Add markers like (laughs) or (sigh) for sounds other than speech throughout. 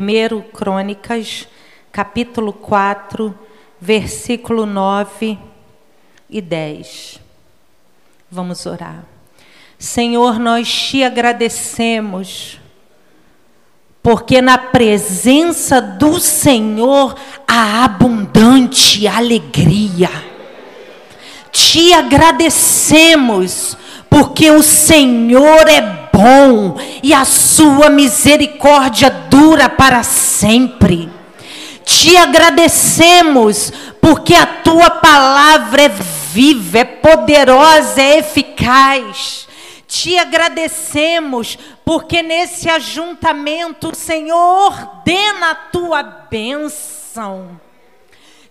1 Crônicas, capítulo 4, versículo 9 e 10. Vamos orar. Senhor, nós te agradecemos, porque na presença do Senhor há abundante alegria. Te agradecemos, porque o Senhor é bom e a sua misericórdia dura para sempre. Te agradecemos, porque a tua palavra é viva, é poderosa, é eficaz. Te agradecemos, porque nesse ajuntamento o Senhor ordena a tua bênção.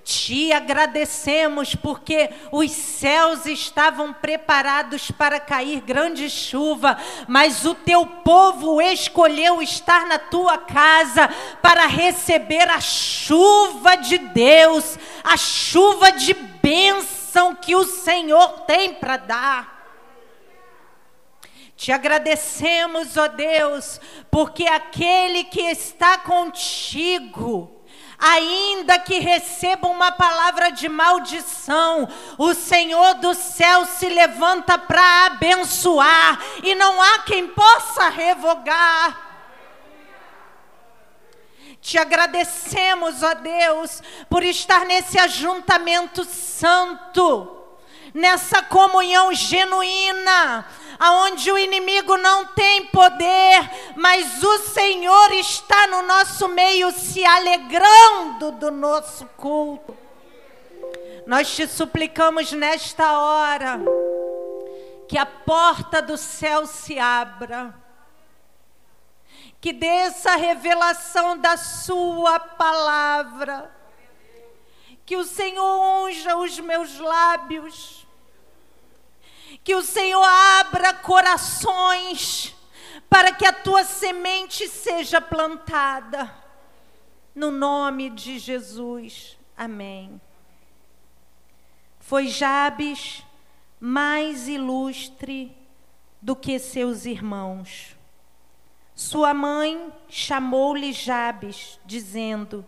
Te agradecemos porque os céus estavam preparados para cair grande chuva, mas o teu povo escolheu estar na tua casa para receber a chuva de Deus, a chuva de bênção que o Senhor tem para dar. Te agradecemos, ó Deus, porque aquele que está contigo, ainda que receba uma palavra de maldição, o Senhor do céu se levanta para abençoar, e não há quem possa revogar. Te agradecemos, ó Deus, por estar nesse ajuntamento santo, nessa comunhão genuína, aonde o inimigo não tem poder, mas o Senhor está no nosso meio se alegrando do nosso culto. Nós te suplicamos nesta hora que a porta do céu se abra, que desça a revelação da Sua palavra, que o Senhor unja os meus lábios que o Senhor abra corações para que a tua semente seja plantada. No nome de Jesus. Amém. Foi Jabes mais ilustre do que seus irmãos. Sua mãe chamou-lhe Jabes, dizendo: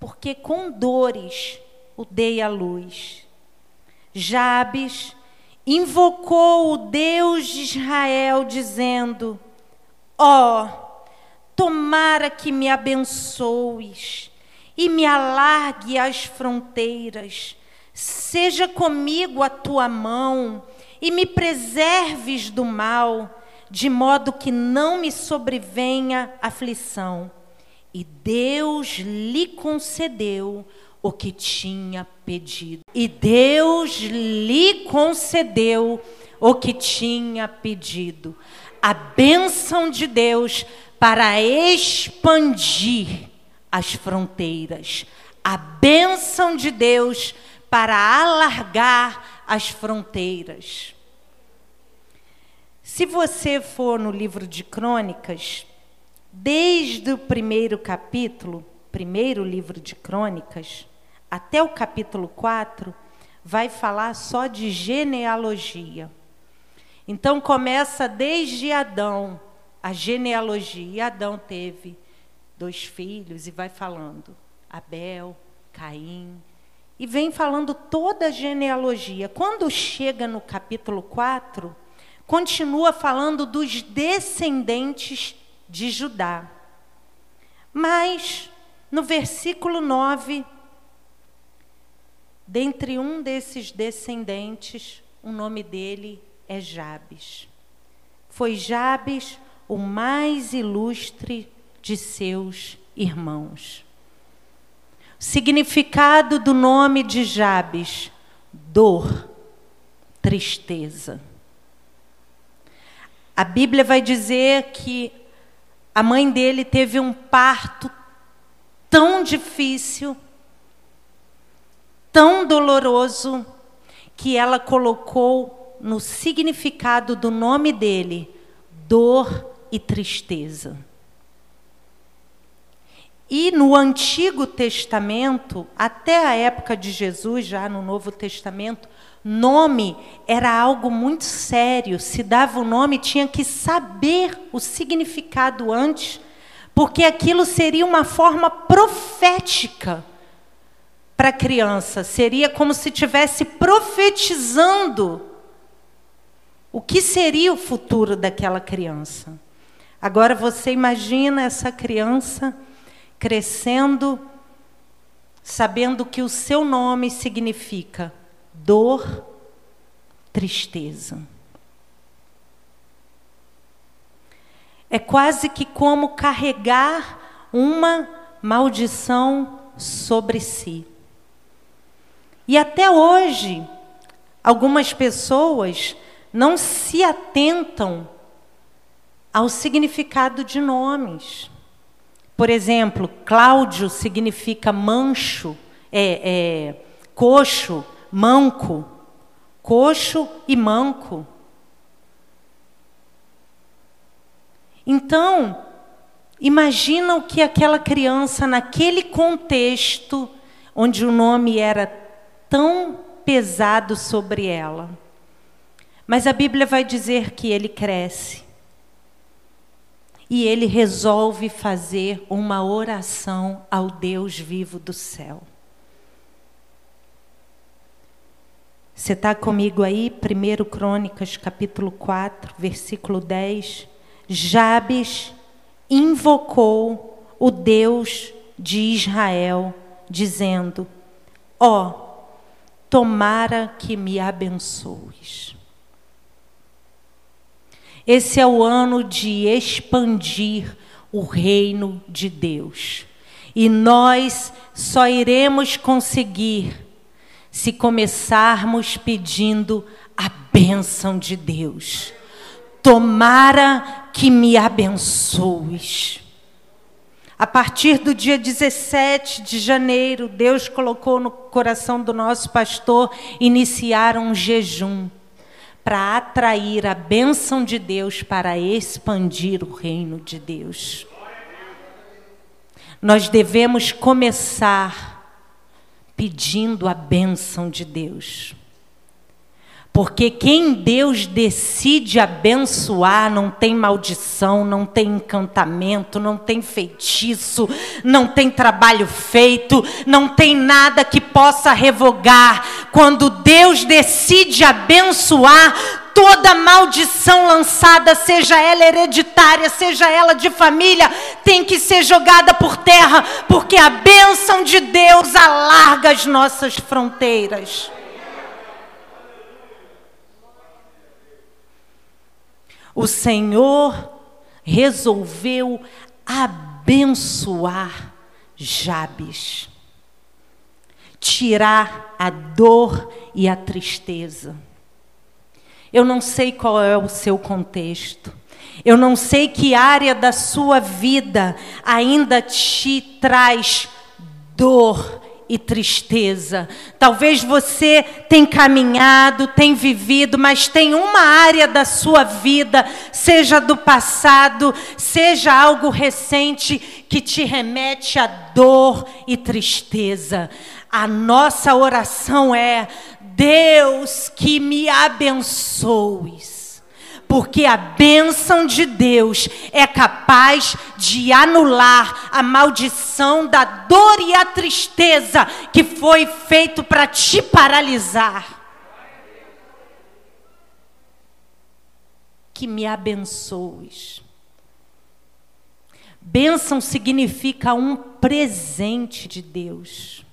Porque com dores o dei à luz. Jabes invocou o Deus de Israel, dizendo: Ó, oh, tomara que me abençoes e me alargue as fronteiras, seja comigo a tua mão e me preserves do mal, de modo que não me sobrevenha aflição. E Deus lhe concedeu o que tinha pedido. E Deus lhe concedeu o que tinha pedido. A bênção de Deus para expandir as fronteiras. A bênção de Deus para alargar as fronteiras. Se você for no livro de Crônicas, desde o primeiro capítulo, primeiro livro de Crônicas, até o capítulo 4, vai falar só de genealogia. Então começa desde Adão, a genealogia. E Adão teve dois filhos e vai falando: Abel, Caim, e vem falando toda a genealogia. Quando chega no capítulo 4, continua falando dos descendentes de Judá. Mas no versículo 9 Dentre um desses descendentes, o nome dele é Jabes. Foi Jabes o mais ilustre de seus irmãos. O significado do nome de Jabes: dor, tristeza. A Bíblia vai dizer que a mãe dele teve um parto tão difícil tão doloroso que ela colocou no significado do nome dele dor e tristeza. E no Antigo Testamento, até a época de Jesus, já no Novo Testamento, nome era algo muito sério. Se dava o nome, tinha que saber o significado antes porque aquilo seria uma forma profética para a criança, seria como se estivesse profetizando o que seria o futuro daquela criança. Agora você imagina essa criança crescendo, sabendo que o seu nome significa dor, tristeza. É quase que como carregar uma maldição sobre si. E até hoje, algumas pessoas não se atentam ao significado de nomes. Por exemplo, Cláudio significa mancho, é, é, coxo, manco. Coxo e manco. Então, imagina o que aquela criança, naquele contexto, onde o nome era tão pesado sobre ela. Mas a Bíblia vai dizer que ele cresce. E ele resolve fazer uma oração ao Deus vivo do céu. Você está comigo aí? 1 Crônicas, capítulo 4, versículo 10. Jabes invocou o Deus de Israel, dizendo: Ó, oh, tomara que me abençoes. Esse é o ano de expandir o reino de Deus. E nós só iremos conseguir se começarmos pedindo a bênção de Deus. Tomara que me abençoes. A partir do dia 17 de janeiro, Deus colocou no coração do nosso pastor iniciar um jejum para atrair a bênção de Deus, para expandir o reino de Deus. Nós devemos começar pedindo a bênção de Deus. Porque quem Deus decide abençoar não tem maldição, não tem encantamento, não tem feitiço, não tem trabalho feito, não tem nada que possa revogar. Quando Deus decide abençoar, toda maldição lançada, seja ela hereditária, seja ela de família, tem que ser jogada por terra, porque a bênção de Deus alarga as nossas fronteiras. O Senhor resolveu abençoar Jabes, tirar a dor e a tristeza. Eu não sei qual é o seu contexto. Eu não sei que área da sua vida ainda te traz dor e tristeza. Talvez você tenha caminhado, tenha vivido, mas tem uma área da sua vida, seja do passado, seja algo recente, que te remete a dor e tristeza. A nossa oração é: Deus, que me abençoes porque a bênção de Deus é capaz de anular a maldição da dor e a tristeza que foi feito para te paralisar. Que me abençoes. Bênção significa um presente de Deus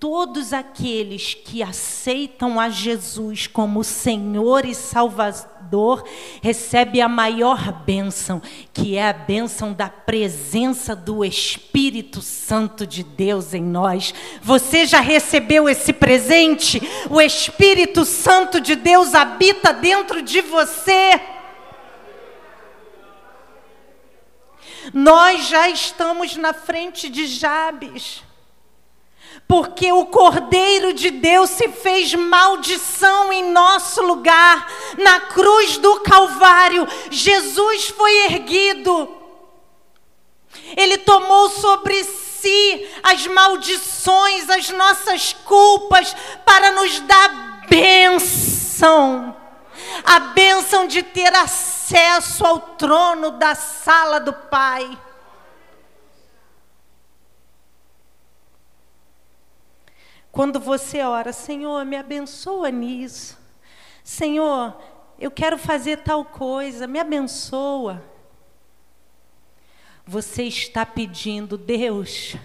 todos aqueles que aceitam a Jesus como Senhor e Salvador recebem a maior bênção, que é a bênção da presença do Espírito Santo de Deus em nós. Você já recebeu esse presente? O Espírito Santo de Deus habita dentro de você. Nós já estamos na frente de Jabes porque o Cordeiro de Deus se fez maldição em nosso lugar. Na cruz do Calvário, Jesus foi erguido. Ele tomou sobre si as maldições, as nossas culpas, para nos dar bênção. a bênção de ter acesso ao trono da sala do Pai. Quando você ora, Senhor, me abençoa nisso. Senhor, eu quero fazer tal coisa, me abençoa. Você está pedindo, Deus,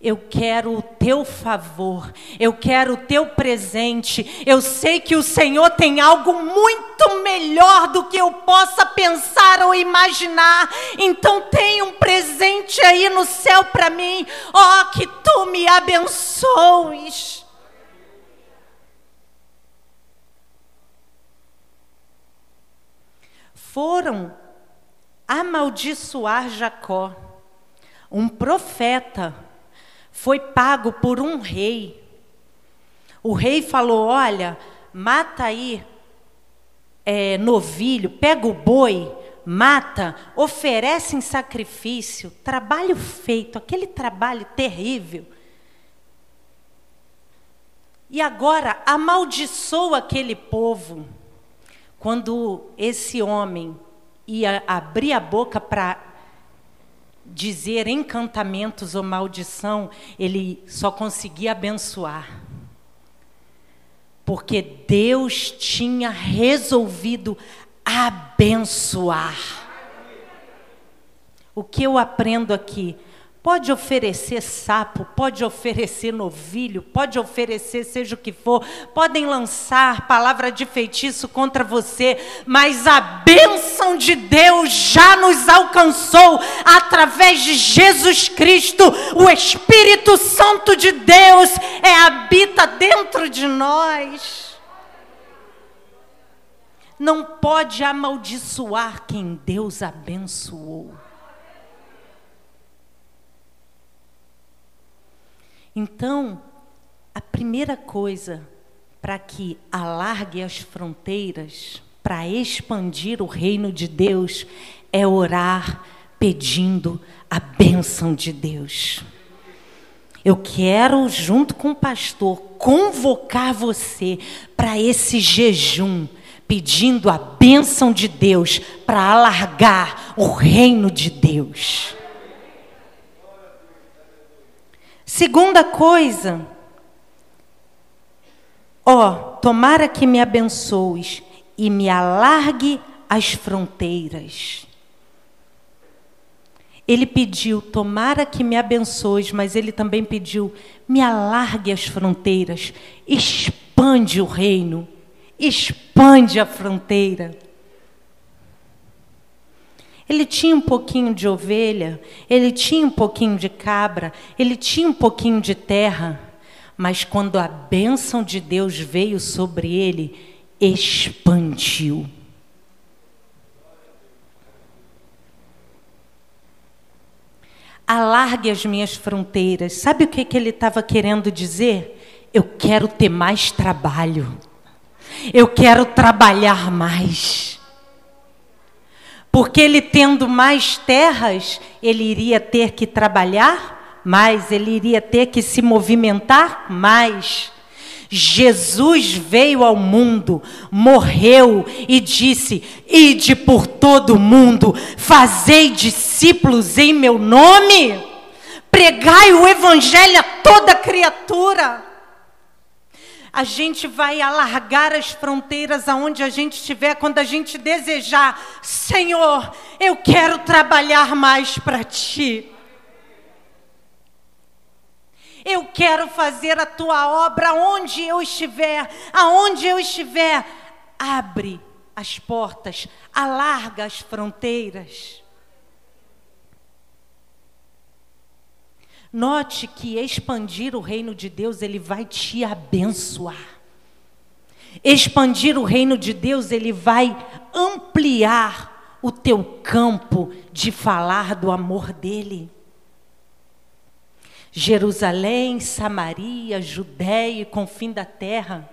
eu quero o teu favor, eu quero o teu presente. Eu sei que o Senhor tem algo muito melhor do que eu possa pensar ou imaginar. Então tem um presente aí no céu para mim. Oh, que tu me abençoes. Foram amaldiçoar Jacó. Um profeta foi pago por um rei. O rei falou: Olha, mata aí é, novilho, pega o boi, mata, oferece em sacrifício, trabalho feito, aquele trabalho terrível. E agora amaldiçoa aquele povo. Quando esse homem ia abrir a boca para dizer encantamentos ou maldição, ele só conseguia abençoar. Porque Deus tinha resolvido abençoar. O que eu aprendo aqui? Pode oferecer sapo, pode oferecer novilho, pode oferecer seja o que for, podem lançar palavra de feitiço contra você, mas a bênção de Deus já nos alcançou através de Jesus Cristo. O Espírito Santo de Deus é habita dentro de nós. Não pode amaldiçoar quem Deus abençoou. Então, a primeira coisa para que alargue as fronteiras, para expandir o reino de Deus, é orar pedindo a bênção de Deus. Eu quero, junto com o pastor, convocar você para esse jejum, pedindo a bênção de Deus para alargar o reino de Deus. Segunda coisa, ó, tomara que me abençoes e me alargue as fronteiras. Ele pediu, tomara que me abençoes, mas ele também pediu, me alargue as fronteiras, expande o reino, expande a fronteira. Ele tinha um pouquinho de ovelha, ele tinha um pouquinho de cabra, ele tinha um pouquinho de terra, mas quando a bênção de Deus veio sobre ele, expandiu. Alargue as minhas fronteiras. Sabe o que, que ele estava querendo dizer? Eu quero ter mais trabalho. Eu quero trabalhar mais. Porque ele tendo mais terras, ele iria ter que trabalhar mais, ele iria ter que se movimentar mais. Jesus veio ao mundo, morreu e disse: Ide por todo o mundo, fazei discípulos em meu nome, pregai o evangelho a toda criatura a gente vai alargar as fronteiras aonde a gente estiver, quando a gente desejar, Senhor, eu quero trabalhar mais para Ti. Eu quero fazer a tua obra onde eu estiver, aonde eu estiver. Abre as portas, alarga as fronteiras. Note que expandir o reino de Deus, ele vai te abençoar. Expandir o reino de Deus, ele vai ampliar o teu campo de falar do amor dele. Jerusalém, Samaria, Judéia e confim da terra.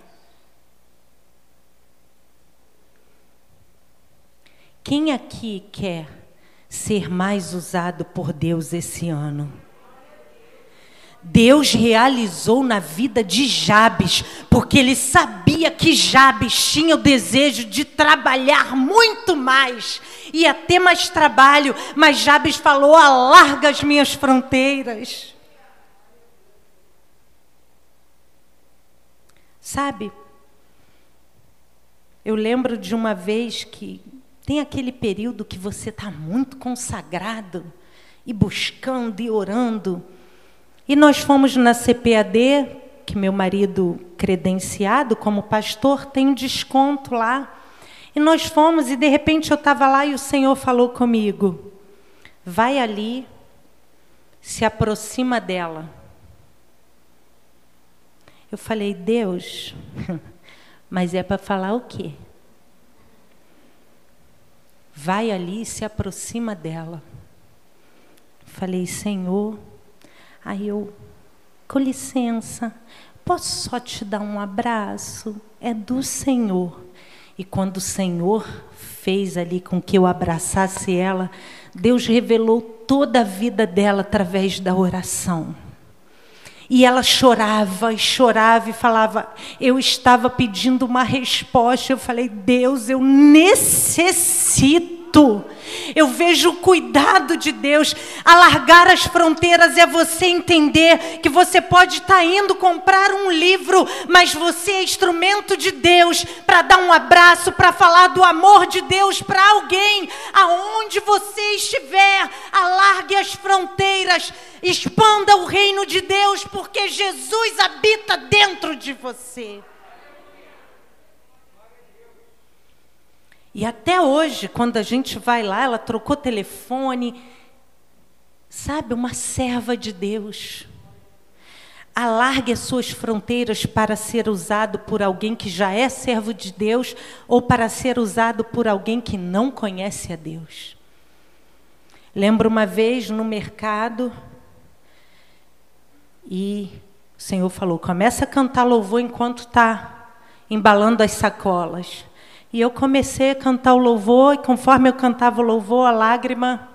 Quem aqui quer ser mais usado por Deus esse ano? Deus realizou na vida de Jabes, porque ele sabia que Jabes tinha o desejo de trabalhar muito mais, ia ter mais trabalho, mas Jabes falou: alarga as minhas fronteiras. Sabe, eu lembro de uma vez que tem aquele período que você está muito consagrado e buscando e orando. E nós fomos na CPAD, que meu marido, credenciado como pastor, tem um desconto lá. E nós fomos, e de repente eu estava lá e o Senhor falou comigo: vai ali, se aproxima dela. Eu falei, Deus, (laughs) mas é para falar o quê? Vai ali e se aproxima dela. Falei, Senhor, aí eu, com licença, posso só te dar um abraço? É do Senhor. E quando o Senhor fez ali com que eu abraçasse ela, Deus revelou toda a vida dela através da oração. E ela chorava e chorava e falava: Eu estava pedindo uma resposta. Eu falei: Deus, eu necessito eu vejo o cuidado de Deus. Alargar as fronteiras é você entender que você pode estar tá indo comprar um livro, mas você é instrumento de Deus para dar um abraço, para falar do amor de Deus para alguém, aonde você estiver. Alargue as fronteiras, expanda o reino de Deus, porque Jesus habita dentro de você. E até hoje, quando a gente vai lá, ela trocou telefone. Sabe, uma serva de Deus. Alargue as suas fronteiras para ser usado por alguém que já é servo de Deus ou para ser usado por alguém que não conhece a Deus. Lembro uma vez no mercado e o Senhor falou: começa a cantar louvor enquanto está embalando as sacolas. E eu comecei a cantar o louvor, e conforme eu cantava o louvor, a lágrima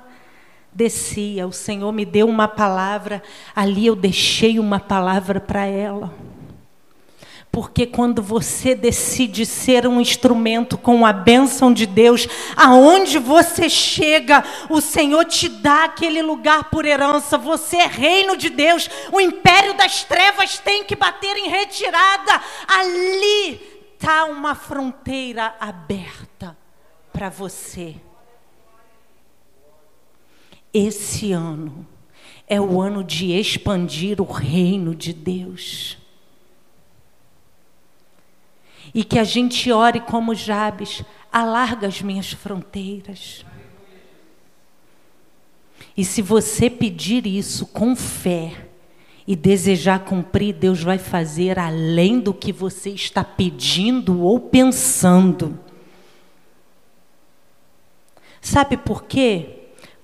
descia. O Senhor me deu uma palavra, ali eu deixei uma palavra para ela. Porque quando você decide ser um instrumento com a bênção de Deus, aonde você chega, o Senhor te dá aquele lugar por herança. Você é reino de Deus. O império das trevas tem que bater em retirada. Ali está uma fronteira aberta para você. Esse ano é o ano de expandir o reino de Deus. E que a gente ore como Jabes, alarga as minhas fronteiras. E se você pedir isso com fé, e desejar cumprir, Deus vai fazer além do que você está pedindo ou pensando. Sabe por quê?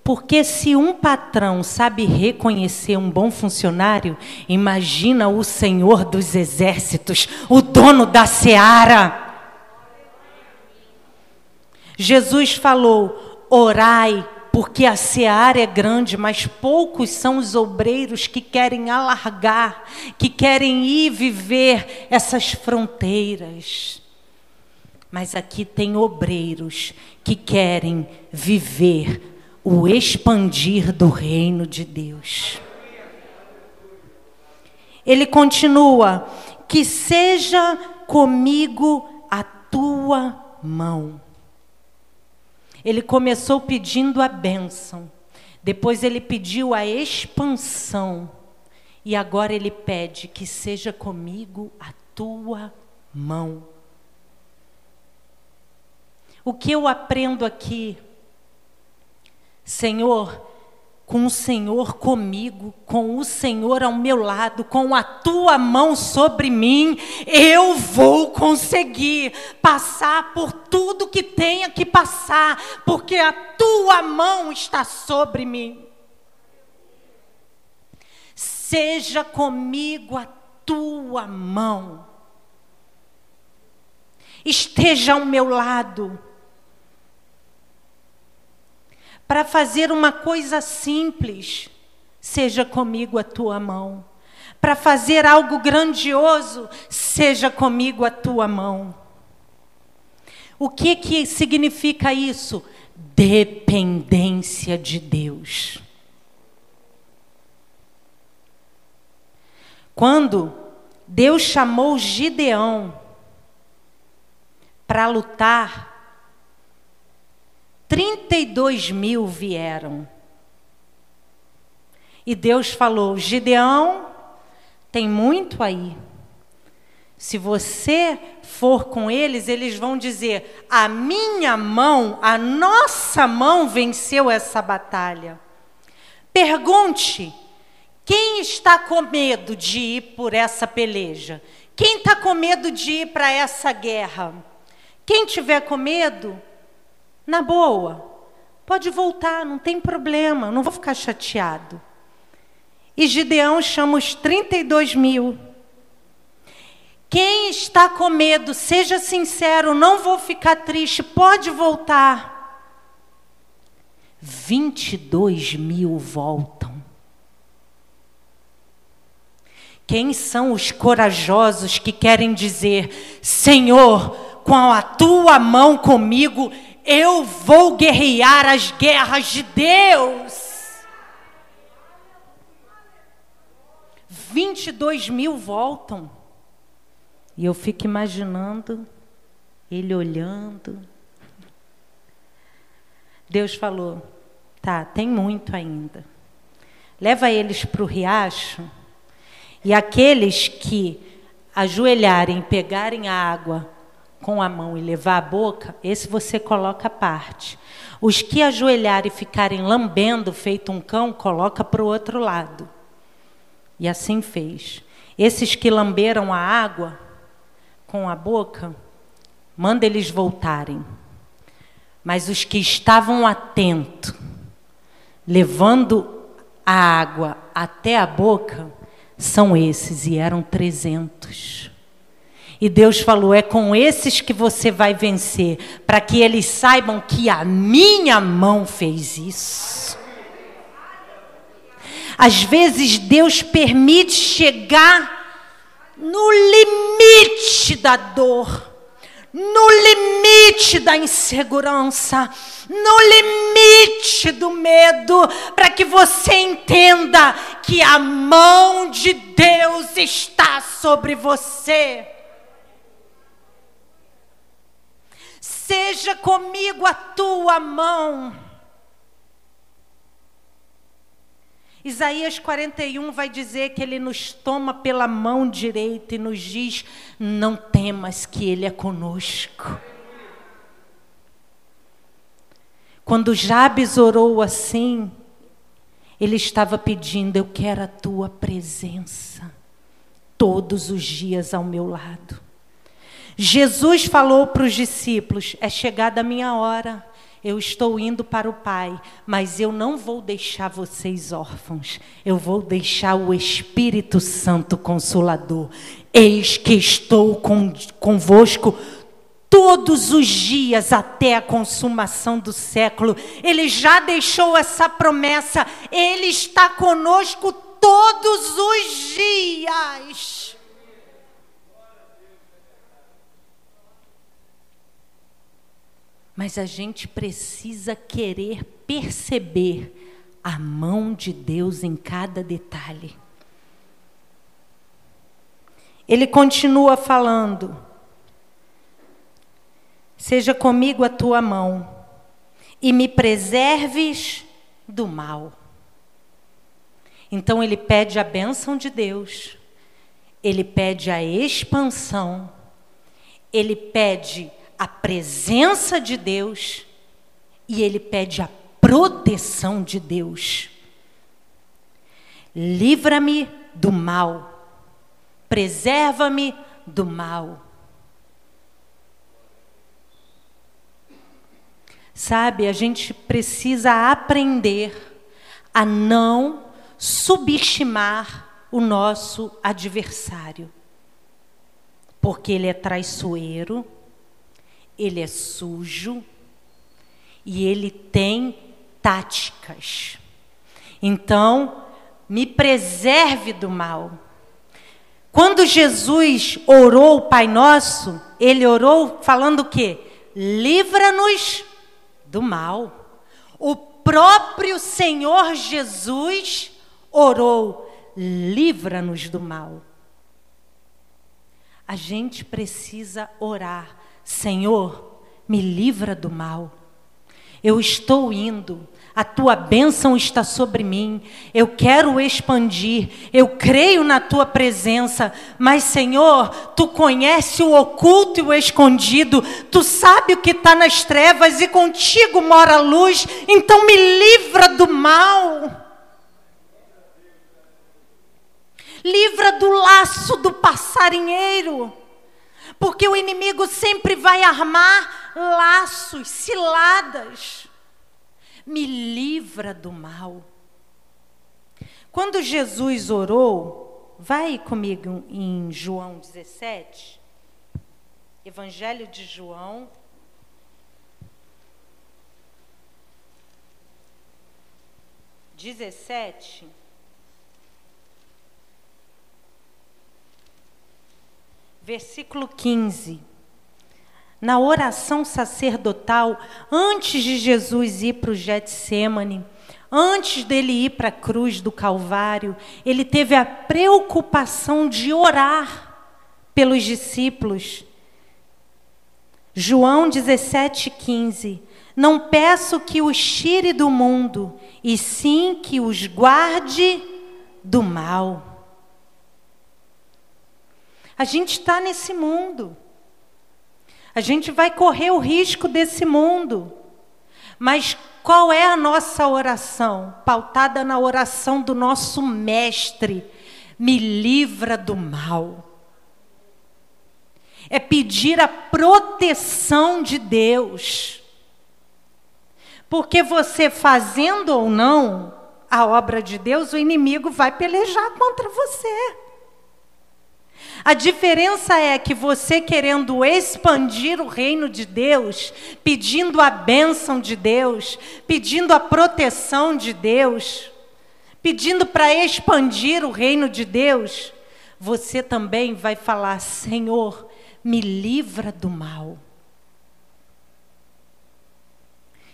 Porque se um patrão sabe reconhecer um bom funcionário, imagina o Senhor dos exércitos, o dono da seara. Jesus falou: orai porque a seara é grande, mas poucos são os obreiros que querem alargar, que querem ir viver essas fronteiras. Mas aqui tem obreiros que querem viver o expandir do reino de Deus. Ele continua: que seja comigo a tua mão. Ele começou pedindo a bênção, depois ele pediu a expansão, e agora ele pede que seja comigo a tua mão. O que eu aprendo aqui, Senhor, com o Senhor comigo, com o Senhor ao meu lado, com a tua mão sobre mim, eu vou conseguir passar por tudo que tenha que passar, porque a tua mão está sobre mim. Seja comigo a tua mão, esteja ao meu lado para fazer uma coisa simples, seja comigo a tua mão. para fazer algo grandioso, seja comigo a tua mão. O que que significa isso? Dependência de Deus. Quando Deus chamou Gideão para lutar, 32 mil vieram. E Deus falou: Gideão, tem muito aí. Se você for com eles, eles vão dizer: a minha mão, a nossa mão venceu essa batalha. Pergunte: quem está com medo de ir por essa peleja? Quem está com medo de ir para essa guerra? Quem tiver com medo, na boa, pode voltar, não tem problema, não vou ficar chateado. E Gideão chama os 32 mil. Quem está com medo, seja sincero, não vou ficar triste, pode voltar. 22 mil voltam. Quem são os corajosos que querem dizer: Senhor, com a tua mão comigo, eu vou guerrear as guerras de Deus? 22 mil voltam. E eu fico imaginando ele olhando. Deus falou: tá, tem muito ainda. Leva eles para o riacho, e aqueles que ajoelharem, pegarem a água com a mão e levar a boca, esse você coloca à parte. Os que ajoelharem e ficarem lambendo, feito um cão, coloca para o outro lado. E assim fez. Esses que lamberam a água com a boca, manda eles voltarem. Mas os que estavam atentos, levando a água até a boca, são esses, e eram trezentos. E Deus falou: é com esses que você vai vencer, para que eles saibam que a minha mão fez isso. Às vezes Deus permite chegar no limite da dor, no limite da insegurança, no limite do medo, para que você entenda que a mão de Deus está sobre você. Seja comigo a tua mão. Isaías 41 vai dizer que ele nos toma pela mão direita e nos diz: Não temas que ele é conosco. Quando Jabes orou assim, ele estava pedindo: Eu quero a tua presença todos os dias ao meu lado. Jesus falou para os discípulos: É chegada a minha hora eu estou indo para o Pai, mas eu não vou deixar vocês órfãos, eu vou deixar o Espírito Santo Consolador. Eis que estou com, convosco todos os dias até a consumação do século. Ele já deixou essa promessa, ele está conosco todos os dias. Mas a gente precisa querer perceber a mão de Deus em cada detalhe. Ele continua falando: Seja comigo a tua mão, e me preserves do mal. Então ele pede a bênção de Deus, ele pede a expansão, ele pede a presença de Deus e ele pede a proteção de Deus. Livra-me do mal, preserva-me do mal. Sabe, a gente precisa aprender a não subestimar o nosso adversário, porque ele é traiçoeiro ele é sujo e ele tem táticas. Então, me preserve do mal. Quando Jesus orou o Pai Nosso, ele orou falando o quê? Livra-nos do mal. O próprio Senhor Jesus orou: livra-nos do mal. A gente precisa orar: Senhor, me livra do mal. Eu estou indo, a tua bênção está sobre mim, eu quero expandir, eu creio na tua presença, mas Senhor, tu conhece o oculto e o escondido, tu sabe o que está nas trevas e contigo mora a luz, então me livra do mal. Livra do laço do passarinheiro. Porque o inimigo sempre vai armar laços, ciladas. Me livra do mal. Quando Jesus orou, vai comigo em João 17, Evangelho de João. Dezessete. Versículo 15. Na oração sacerdotal, antes de Jesus ir para o Getsemane, antes dele ir para a cruz do Calvário, ele teve a preocupação de orar pelos discípulos. João 17,15. Não peço que os tire do mundo, e sim que os guarde do mal. A gente está nesse mundo. A gente vai correr o risco desse mundo. Mas qual é a nossa oração? Pautada na oração do nosso Mestre: me livra do mal. É pedir a proteção de Deus. Porque você fazendo ou não a obra de Deus, o inimigo vai pelejar contra você. A diferença é que você querendo expandir o reino de Deus, pedindo a bênção de Deus, pedindo a proteção de Deus, pedindo para expandir o reino de Deus, você também vai falar: Senhor, me livra do mal.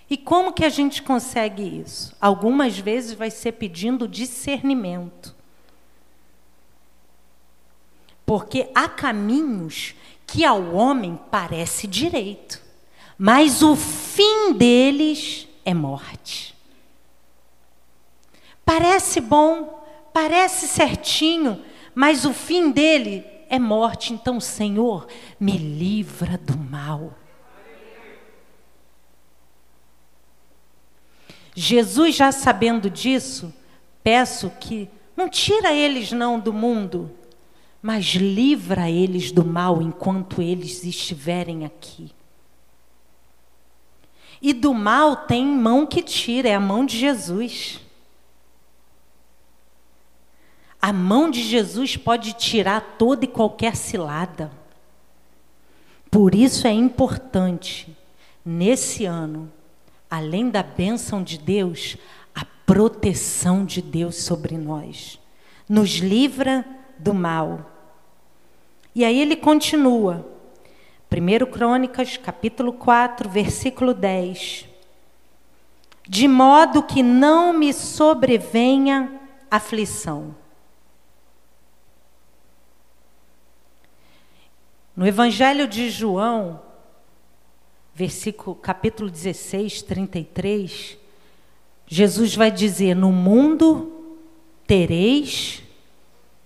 E como que a gente consegue isso? Algumas vezes vai ser pedindo discernimento. Porque há caminhos que ao homem parece direito, mas o fim deles é morte. Parece bom, parece certinho, mas o fim dele é morte. Então, Senhor, me livra do mal. Jesus, já sabendo disso, peço que não tira eles não do mundo, mas livra eles do mal enquanto eles estiverem aqui. E do mal tem mão que tira, é a mão de Jesus. A mão de Jesus pode tirar toda e qualquer cilada. Por isso é importante, nesse ano, além da bênção de Deus, a proteção de Deus sobre nós. Nos livra do mal. E aí ele continua. 1 Crônicas, capítulo 4, versículo 10. De modo que não me sobrevenha aflição. No Evangelho de João, versículo, capítulo 16, 33, Jesus vai dizer: No mundo tereis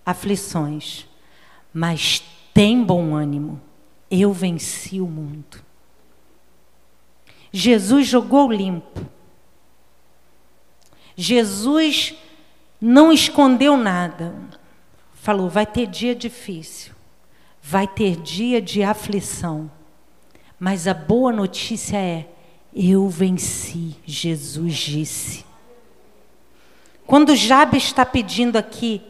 aflições, mas tem bom ânimo, eu venci o mundo. Jesus jogou limpo. Jesus não escondeu nada. Falou: vai ter dia difícil, vai ter dia de aflição. Mas a boa notícia é: eu venci, Jesus disse. Quando Jabes está pedindo aqui,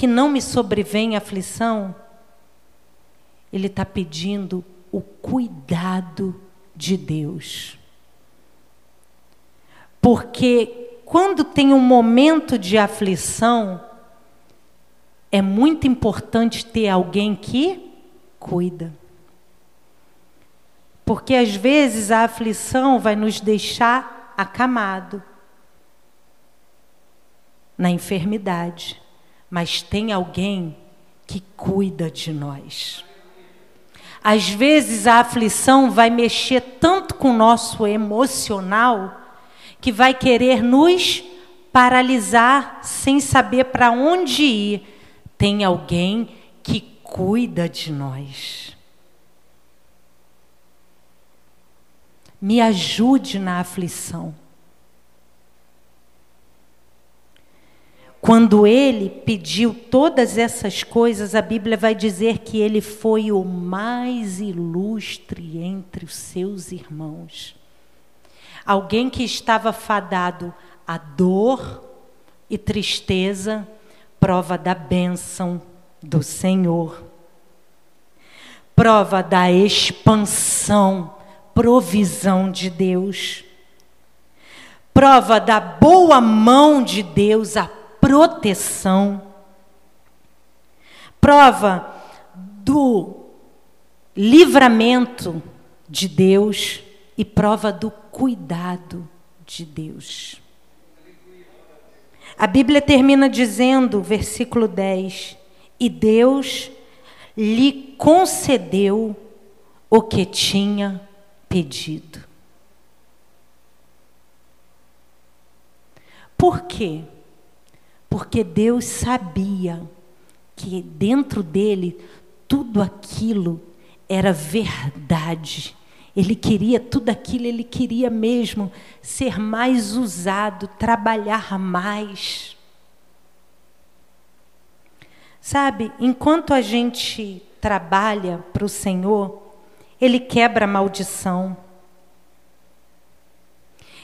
que não me sobrevenha aflição, ele está pedindo o cuidado de Deus. Porque quando tem um momento de aflição, é muito importante ter alguém que cuida. Porque às vezes a aflição vai nos deixar acamado na enfermidade, mas tem alguém que cuida de nós. Às vezes a aflição vai mexer tanto com o nosso emocional que vai querer nos paralisar sem saber para onde ir. Tem alguém que cuida de nós. Me ajude na aflição. Quando ele pediu todas essas coisas, a Bíblia vai dizer que ele foi o mais ilustre entre os seus irmãos. Alguém que estava fadado a dor e tristeza, prova da bênção do Senhor, prova da expansão, provisão de Deus, prova da boa mão de Deus, a proteção, prova do livramento de Deus e prova do cuidado de Deus. A Bíblia termina dizendo, versículo 10: E Deus lhe concedeu o que tinha pedido. Por quê? Porque Deus sabia que dentro dele tudo aquilo era verdade. Ele queria tudo aquilo, ele queria mesmo ser mais usado, trabalhar mais. Sabe, enquanto a gente trabalha para o Senhor, Ele quebra a maldição.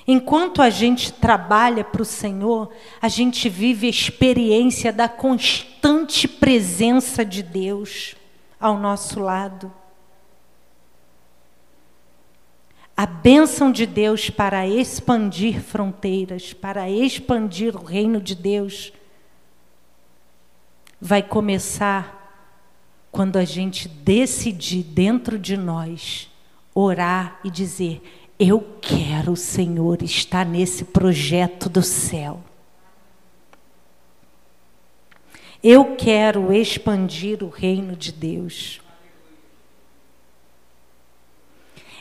Enquanto a gente trabalha para o Senhor, a gente vive a experiência da constante presença de Deus ao nosso lado. A bênção de Deus para expandir fronteiras, para expandir o reino de Deus, vai começar quando a gente decidir dentro de nós orar e dizer: Eu quero Senhor estar nesse projeto do céu. Eu quero expandir o reino de Deus.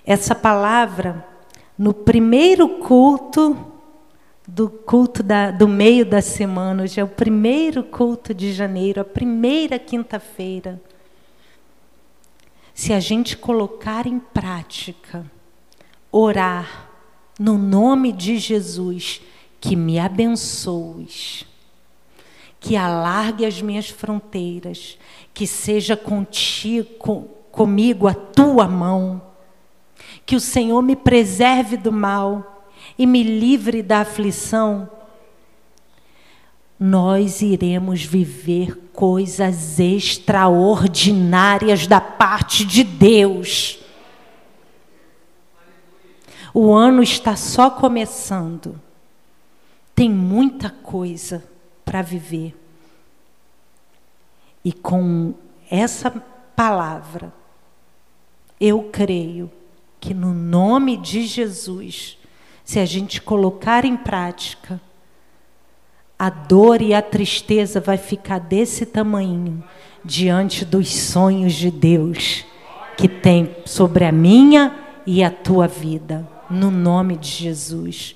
Essa palavra, no primeiro culto, do culto da, do meio da semana, hoje é o primeiro culto de janeiro, a primeira quinta-feira. Se a gente colocar em prática, orar no nome de Jesus, que me abençoes, que alargue as minhas fronteiras, que seja contigo, com, comigo a tua mão, que o Senhor me preserve do mal e me livre da aflição, nós iremos viver coisas extraordinárias da parte de Deus. O ano está só começando. Tem muita coisa para viver. E com essa palavra, eu creio que no nome de Jesus, se a gente colocar em prática, a dor e a tristeza vai ficar desse tamanho diante dos sonhos de Deus que tem sobre a minha e a tua vida, no nome de Jesus.